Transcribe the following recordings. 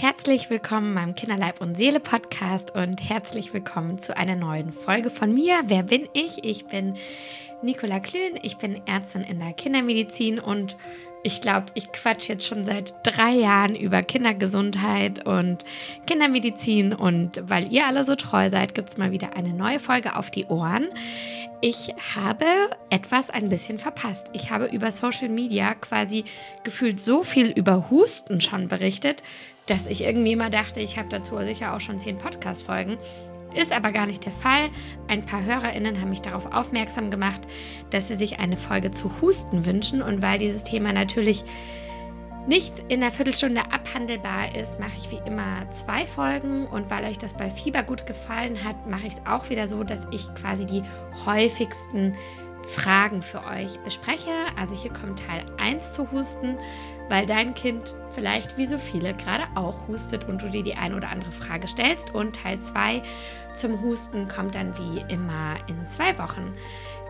Herzlich willkommen beim Kinderleib und Seele Podcast und herzlich willkommen zu einer neuen Folge von mir. Wer bin ich? Ich bin Nicola Klün, ich bin Ärztin in der Kindermedizin und ich glaube, ich quatsch jetzt schon seit drei Jahren über Kindergesundheit und Kindermedizin und weil ihr alle so treu seid, gibt es mal wieder eine neue Folge auf die Ohren. Ich habe etwas ein bisschen verpasst. Ich habe über Social Media quasi gefühlt so viel über Husten schon berichtet, dass ich irgendwie immer dachte, ich habe dazu sicher auch schon zehn Podcast-Folgen. Ist aber gar nicht der Fall. Ein paar HörerInnen haben mich darauf aufmerksam gemacht, dass sie sich eine Folge zu Husten wünschen. Und weil dieses Thema natürlich nicht in der Viertelstunde abhandelbar ist, mache ich wie immer zwei Folgen. Und weil euch das bei Fieber gut gefallen hat, mache ich es auch wieder so, dass ich quasi die häufigsten Fragen für euch bespreche. Also hier kommt Teil 1 zu Husten, weil dein Kind vielleicht wie so viele gerade auch hustet und du dir die eine oder andere Frage stellst. Und Teil 2 zum Husten kommt dann wie immer in zwei Wochen.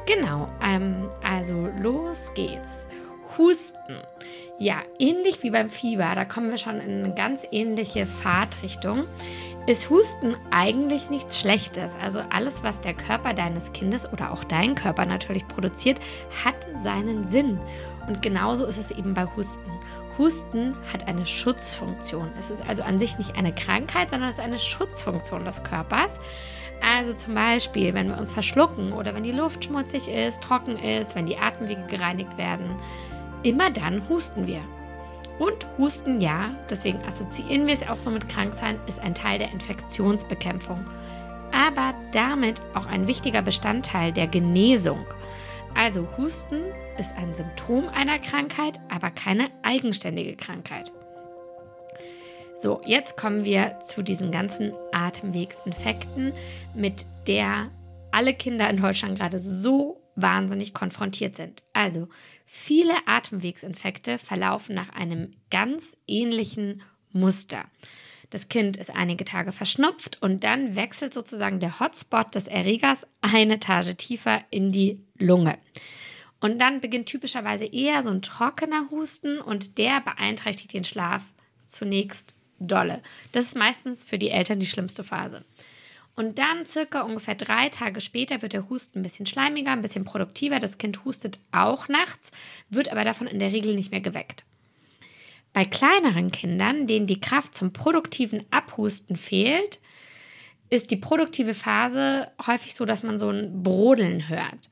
Genau, ähm, also los geht's. Husten. Ja, ähnlich wie beim Fieber, da kommen wir schon in eine ganz ähnliche Fahrtrichtung, ist Husten eigentlich nichts Schlechtes. Also alles, was der Körper deines Kindes oder auch dein Körper natürlich produziert, hat seinen Sinn. Und genauso ist es eben bei Husten. Husten hat eine Schutzfunktion. Es ist also an sich nicht eine Krankheit, sondern es ist eine Schutzfunktion des Körpers. Also zum Beispiel, wenn wir uns verschlucken oder wenn die Luft schmutzig ist, trocken ist, wenn die Atemwege gereinigt werden, immer dann husten wir. Und Husten, ja, deswegen assoziieren wir es auch so mit Kranksein, ist ein Teil der Infektionsbekämpfung. Aber damit auch ein wichtiger Bestandteil der Genesung. Also Husten ist ein Symptom einer Krankheit, aber keine eigenständige Krankheit. So, jetzt kommen wir zu diesen ganzen Atemwegsinfekten, mit der alle Kinder in Deutschland gerade so wahnsinnig konfrontiert sind. Also, viele Atemwegsinfekte verlaufen nach einem ganz ähnlichen Muster. Das Kind ist einige Tage verschnupft und dann wechselt sozusagen der Hotspot des Erregers eine Etage tiefer in die Lunge. Und dann beginnt typischerweise eher so ein trockener Husten und der beeinträchtigt den Schlaf zunächst dolle. Das ist meistens für die Eltern die schlimmste Phase. Und dann circa ungefähr drei Tage später wird der Husten ein bisschen schleimiger, ein bisschen produktiver. Das Kind hustet auch nachts, wird aber davon in der Regel nicht mehr geweckt. Bei kleineren Kindern, denen die Kraft zum produktiven Abhusten fehlt, ist die produktive Phase häufig so, dass man so ein Brodeln hört.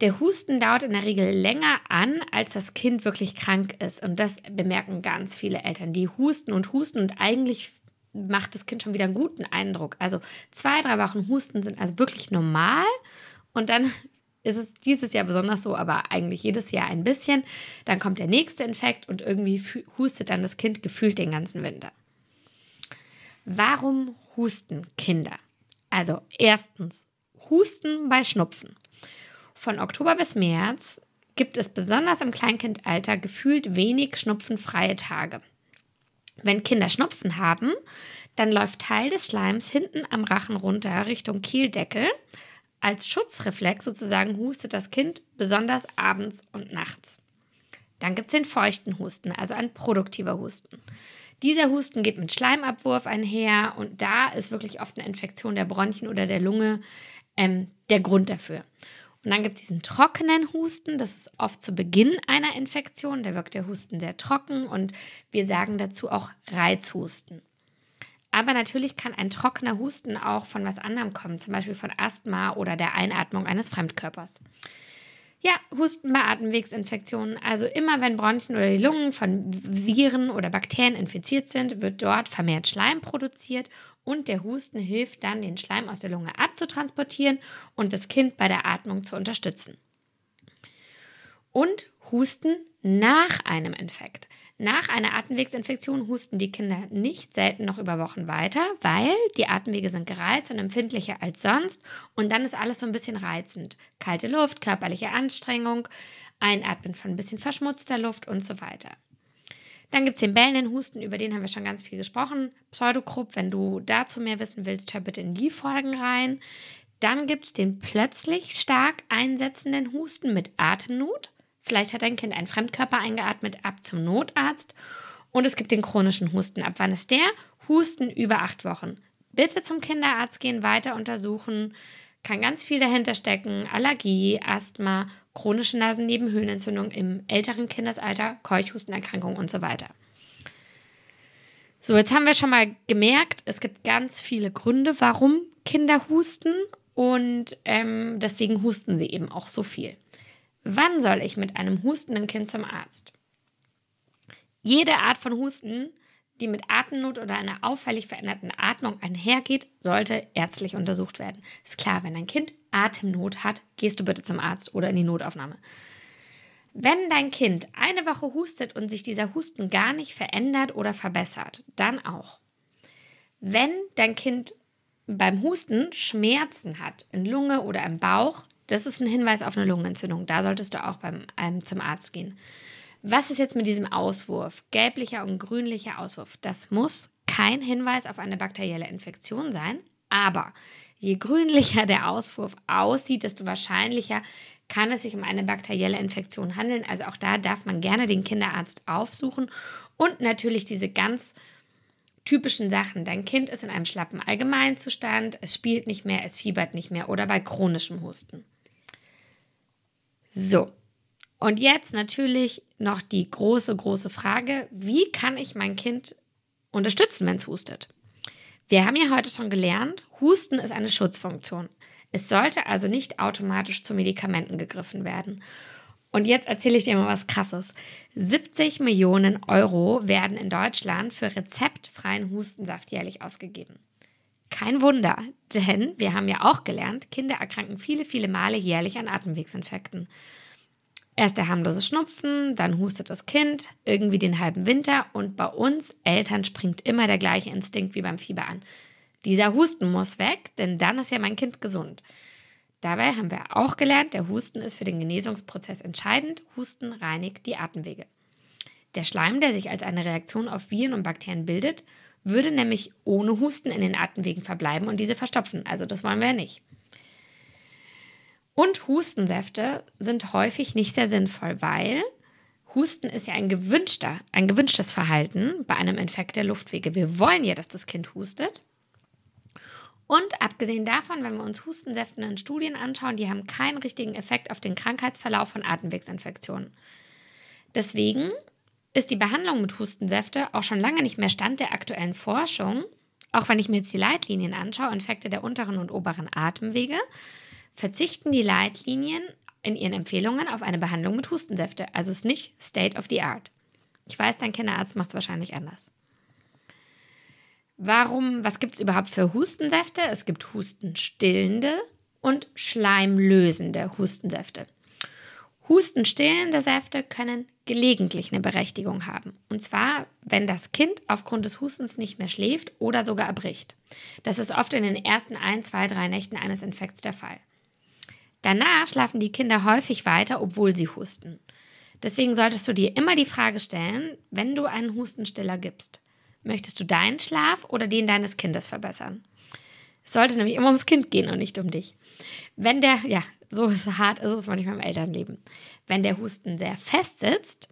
Der Husten dauert in der Regel länger an, als das Kind wirklich krank ist. Und das bemerken ganz viele Eltern. Die husten und husten und eigentlich macht das Kind schon wieder einen guten Eindruck. Also zwei, drei Wochen Husten sind also wirklich normal. Und dann ist es dieses Jahr besonders so, aber eigentlich jedes Jahr ein bisschen. Dann kommt der nächste Infekt und irgendwie hustet dann das Kind gefühlt den ganzen Winter. Warum husten Kinder? Also erstens, Husten bei Schnupfen. Von Oktober bis März gibt es besonders im Kleinkindalter gefühlt wenig schnupfenfreie Tage. Wenn Kinder Schnupfen haben, dann läuft Teil des Schleims hinten am Rachen runter Richtung Kieldeckel als Schutzreflex sozusagen hustet das Kind besonders abends und nachts. Dann gibt es den feuchten Husten, also ein produktiver Husten. Dieser Husten geht mit Schleimabwurf einher und da ist wirklich oft eine Infektion der Bronchien oder der Lunge ähm, der Grund dafür. Und dann gibt es diesen trockenen Husten, das ist oft zu Beginn einer Infektion, da wirkt der Husten sehr trocken und wir sagen dazu auch Reizhusten. Aber natürlich kann ein trockener Husten auch von was anderem kommen, zum Beispiel von Asthma oder der Einatmung eines Fremdkörpers. Ja, Husten bei Atemwegsinfektionen. Also immer wenn Bronchien oder die Lungen von Viren oder Bakterien infiziert sind, wird dort vermehrt Schleim produziert und der Husten hilft dann, den Schleim aus der Lunge abzutransportieren und das Kind bei der Atmung zu unterstützen. Und Husten nach einem Infekt. Nach einer Atemwegsinfektion husten die Kinder nicht selten noch über Wochen weiter, weil die Atemwege sind gereizt und empfindlicher als sonst und dann ist alles so ein bisschen reizend. Kalte Luft, körperliche Anstrengung, Einatmen von ein bisschen verschmutzter Luft und so weiter. Dann gibt es den bellenden Husten, über den haben wir schon ganz viel gesprochen. Pseudokrupp, wenn du dazu mehr wissen willst, hör bitte in die Folgen rein. Dann gibt es den plötzlich stark einsetzenden Husten mit Atemnot. Vielleicht hat dein Kind einen Fremdkörper eingeatmet, ab zum Notarzt. Und es gibt den chronischen Husten. Ab wann ist der? Husten über acht Wochen. Bitte zum Kinderarzt gehen, weiter untersuchen. Kann ganz viel dahinter stecken. Allergie, Asthma, chronische Nasennebenhöhlenentzündung im älteren Kindesalter, Keuchhustenerkrankung und so weiter. So, jetzt haben wir schon mal gemerkt, es gibt ganz viele Gründe, warum Kinder husten und ähm, deswegen husten sie eben auch so viel. Wann soll ich mit einem hustenden Kind zum Arzt? Jede Art von Husten, die mit Atemnot oder einer auffällig veränderten Atmung einhergeht, sollte ärztlich untersucht werden. Ist klar, wenn dein Kind Atemnot hat, gehst du bitte zum Arzt oder in die Notaufnahme. Wenn dein Kind eine Woche hustet und sich dieser Husten gar nicht verändert oder verbessert, dann auch. Wenn dein Kind beim Husten Schmerzen hat in Lunge oder im Bauch, das ist ein Hinweis auf eine Lungenentzündung. Da solltest du auch beim, ähm, zum Arzt gehen. Was ist jetzt mit diesem Auswurf? Gelblicher und grünlicher Auswurf. Das muss kein Hinweis auf eine bakterielle Infektion sein, aber je grünlicher der Auswurf aussieht, desto wahrscheinlicher kann es sich um eine bakterielle Infektion handeln. Also auch da darf man gerne den Kinderarzt aufsuchen und natürlich diese ganz typischen Sachen. Dein Kind ist in einem schlappen Allgemeinzustand, es spielt nicht mehr, es fiebert nicht mehr oder bei chronischem Husten. So, und jetzt natürlich noch die große, große Frage, wie kann ich mein Kind unterstützen, wenn es hustet? Wir haben ja heute schon gelernt, Husten ist eine Schutzfunktion. Es sollte also nicht automatisch zu Medikamenten gegriffen werden. Und jetzt erzähle ich dir mal was Krasses. 70 Millionen Euro werden in Deutschland für rezeptfreien Hustensaft jährlich ausgegeben. Kein Wunder, denn wir haben ja auch gelernt, Kinder erkranken viele, viele Male jährlich an Atemwegsinfekten. Erst der harmlose Schnupfen, dann hustet das Kind irgendwie den halben Winter und bei uns Eltern springt immer der gleiche Instinkt wie beim Fieber an. Dieser Husten muss weg, denn dann ist ja mein Kind gesund. Dabei haben wir auch gelernt, der Husten ist für den Genesungsprozess entscheidend. Husten reinigt die Atemwege. Der Schleim, der sich als eine Reaktion auf Viren und Bakterien bildet, würde nämlich ohne Husten in den Atemwegen verbleiben und diese verstopfen. Also das wollen wir ja nicht. Und Hustensäfte sind häufig nicht sehr sinnvoll, weil Husten ist ja ein gewünschter, ein gewünschtes Verhalten bei einem Infekt der Luftwege. Wir wollen ja, dass das Kind hustet. Und abgesehen davon, wenn wir uns Hustensäfte in Studien anschauen, die haben keinen richtigen Effekt auf den Krankheitsverlauf von Atemwegsinfektionen. Deswegen ist die Behandlung mit Hustensäfte auch schon lange nicht mehr Stand der aktuellen Forschung. Auch wenn ich mir jetzt die Leitlinien anschaue, Infekte der unteren und oberen Atemwege, verzichten die Leitlinien in ihren Empfehlungen auf eine Behandlung mit Hustensäfte. Also es ist nicht State of the Art. Ich weiß, dein Kinderarzt macht es wahrscheinlich anders. Warum, was gibt es überhaupt für Hustensäfte? Es gibt hustenstillende und schleimlösende Hustensäfte. Hustenstillende Säfte können gelegentlich eine Berechtigung haben. Und zwar, wenn das Kind aufgrund des Hustens nicht mehr schläft oder sogar erbricht. Das ist oft in den ersten ein, zwei, drei Nächten eines Infekts der Fall. Danach schlafen die Kinder häufig weiter, obwohl sie husten. Deswegen solltest du dir immer die Frage stellen, wenn du einen Hustenstiller gibst, möchtest du deinen Schlaf oder den deines Kindes verbessern? Es sollte nämlich immer ums Kind gehen und nicht um dich. Wenn der, ja, so hart ist es manchmal im Elternleben. Wenn der Husten sehr fest sitzt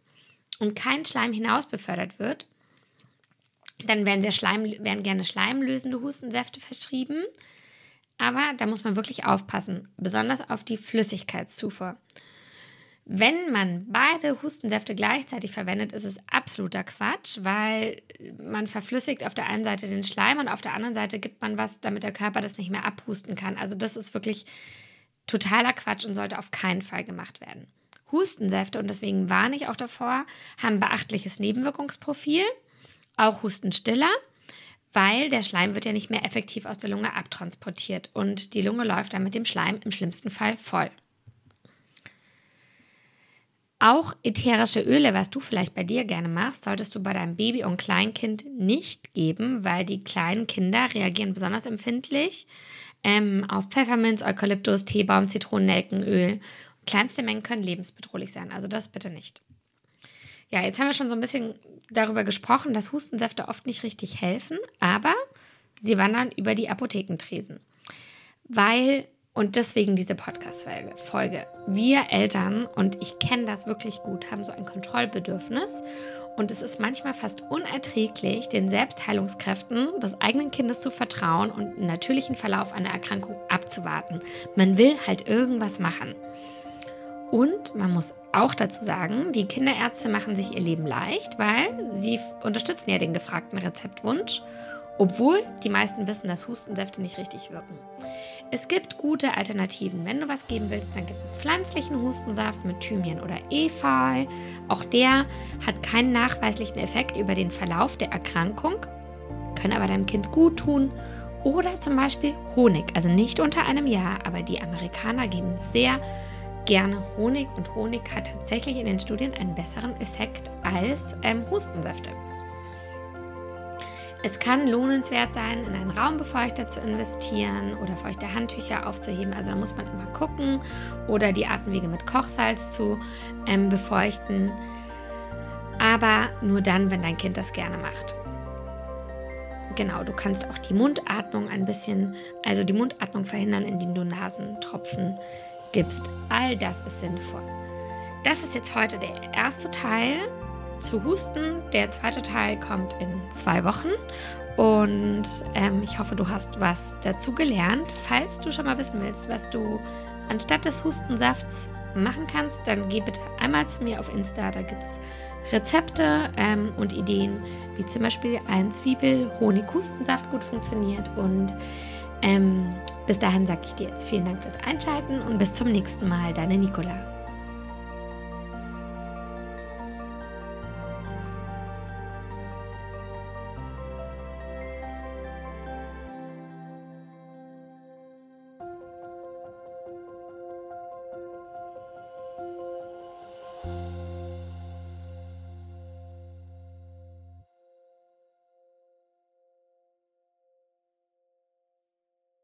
und kein Schleim hinaus befördert wird, dann werden, Schleim, werden gerne schleimlösende Hustensäfte verschrieben. Aber da muss man wirklich aufpassen, besonders auf die Flüssigkeitszufuhr. Wenn man beide Hustensäfte gleichzeitig verwendet, ist es absoluter Quatsch, weil man verflüssigt auf der einen Seite den Schleim und auf der anderen Seite gibt man was, damit der Körper das nicht mehr abhusten kann. Also das ist wirklich totaler Quatsch und sollte auf keinen Fall gemacht werden. Hustensäfte, und deswegen warne ich auch davor, haben beachtliches Nebenwirkungsprofil, auch Hustenstiller weil der Schleim wird ja nicht mehr effektiv aus der Lunge abtransportiert und die Lunge läuft dann mit dem Schleim im schlimmsten Fall voll. Auch ätherische Öle, was du vielleicht bei dir gerne machst, solltest du bei deinem Baby und Kleinkind nicht geben, weil die kleinen Kinder reagieren besonders empfindlich ähm, auf Pfefferminz, Eukalyptus, Teebaum, Zitronen, Nelkenöl. Kleinste Mengen können lebensbedrohlich sein, also das bitte nicht. Ja, jetzt haben wir schon so ein bisschen darüber gesprochen, dass Hustensäfte oft nicht richtig helfen, aber sie wandern über die Apothekentresen. Weil, und deswegen diese Podcast-Folge, wir Eltern, und ich kenne das wirklich gut, haben so ein Kontrollbedürfnis Und es ist manchmal fast unerträglich, den Selbstheilungskräften des eigenen Kindes zu vertrauen und einen natürlichen Verlauf einer Erkrankung abzuwarten. Man will halt irgendwas machen. Und man muss auch dazu sagen, die Kinderärzte machen sich ihr Leben leicht, weil sie unterstützen ja den gefragten Rezeptwunsch, obwohl die meisten wissen, dass Hustensäfte nicht richtig wirken. Es gibt gute Alternativen. Wenn du was geben willst, dann gib einen pflanzlichen Hustensaft mit Thymian oder Efeu. Auch der hat keinen nachweislichen Effekt über den Verlauf der Erkrankung, können aber deinem Kind gut tun. Oder zum Beispiel Honig, also nicht unter einem Jahr, aber die Amerikaner geben sehr gerne Honig und Honig hat tatsächlich in den Studien einen besseren Effekt als ähm, Hustensäfte. Es kann lohnenswert sein, in einen Raumbefeuchter zu investieren oder feuchte Handtücher aufzuheben. Also da muss man immer gucken oder die Atemwege mit Kochsalz zu ähm, befeuchten. Aber nur dann, wenn dein Kind das gerne macht. Genau, du kannst auch die Mundatmung ein bisschen, also die Mundatmung verhindern, indem du Nasentropfen gibst. All das ist sinnvoll. Das ist jetzt heute der erste Teil zu Husten. Der zweite Teil kommt in zwei Wochen. Und ähm, ich hoffe, du hast was dazu gelernt. Falls du schon mal wissen willst, was du anstatt des Hustensafts machen kannst, dann geh bitte einmal zu mir auf Insta. Da gibt es Rezepte ähm, und Ideen, wie zum Beispiel ein Zwiebel-Honig-Hustensaft gut funktioniert. Und ähm, bis dahin sage ich dir jetzt vielen Dank fürs Einschalten und bis zum nächsten Mal, deine Nicola.